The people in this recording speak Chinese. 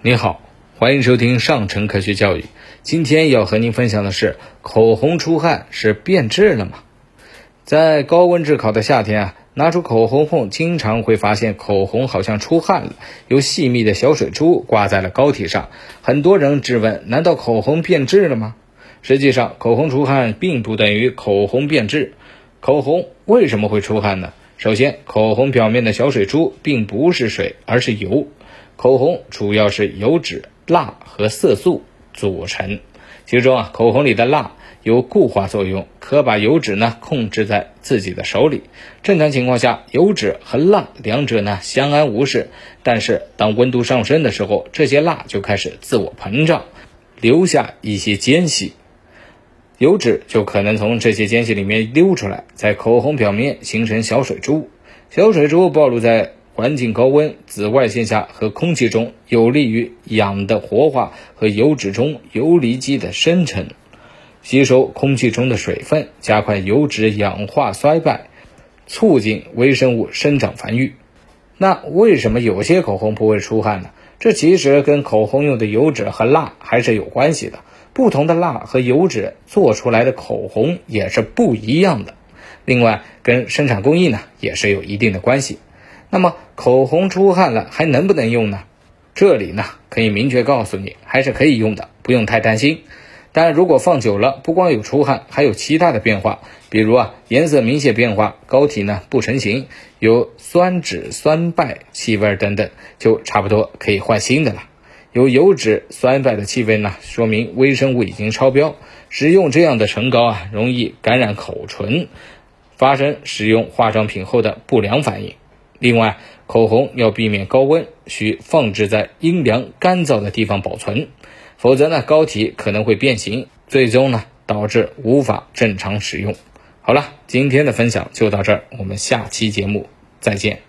你好，欢迎收听上城科学教育。今天要和您分享的是，口红出汗是变质了吗？在高温炙烤的夏天啊，拿出口红后，经常会发现口红好像出汗了，有细密的小水珠挂在了膏体上。很多人质问：难道口红变质了吗？实际上，口红出汗并不等于口红变质。口红为什么会出汗呢？首先，口红表面的小水珠并不是水，而是油。口红主要是油脂、蜡和色素组成，其中啊，口红里的蜡有固化作用，可把油脂呢控制在自己的手里。正常情况下，油脂和蜡两者呢相安无事。但是当温度上升的时候，这些蜡就开始自我膨胀，留下一些间隙，油脂就可能从这些间隙里面溜出来，在口红表面形成小水珠。小水珠暴露在。环境高温、紫外线下和空气中，有利于氧的活化和油脂中游离基的生成，吸收空气中的水分，加快油脂氧化衰败，促进微生物生长繁育。那为什么有些口红不会出汗呢？这其实跟口红用的油脂和蜡还是有关系的。不同的蜡和油脂做出来的口红也是不一样的。另外，跟生产工艺呢也是有一定的关系。那么口红出汗了还能不能用呢？这里呢可以明确告诉你，还是可以用的，不用太担心。但如果放久了，不光有出汗，还有其他的变化，比如啊颜色明显变化，膏体呢不成形，有酸酯、酸败气味等等，就差不多可以换新的了。有油脂、酸败的气味呢，说明微生物已经超标，使用这样的唇膏啊，容易感染口唇，发生使用化妆品后的不良反应。另外，口红要避免高温，需放置在阴凉干燥的地方保存，否则呢，膏体可能会变形，最终呢，导致无法正常使用。好了，今天的分享就到这儿，我们下期节目再见。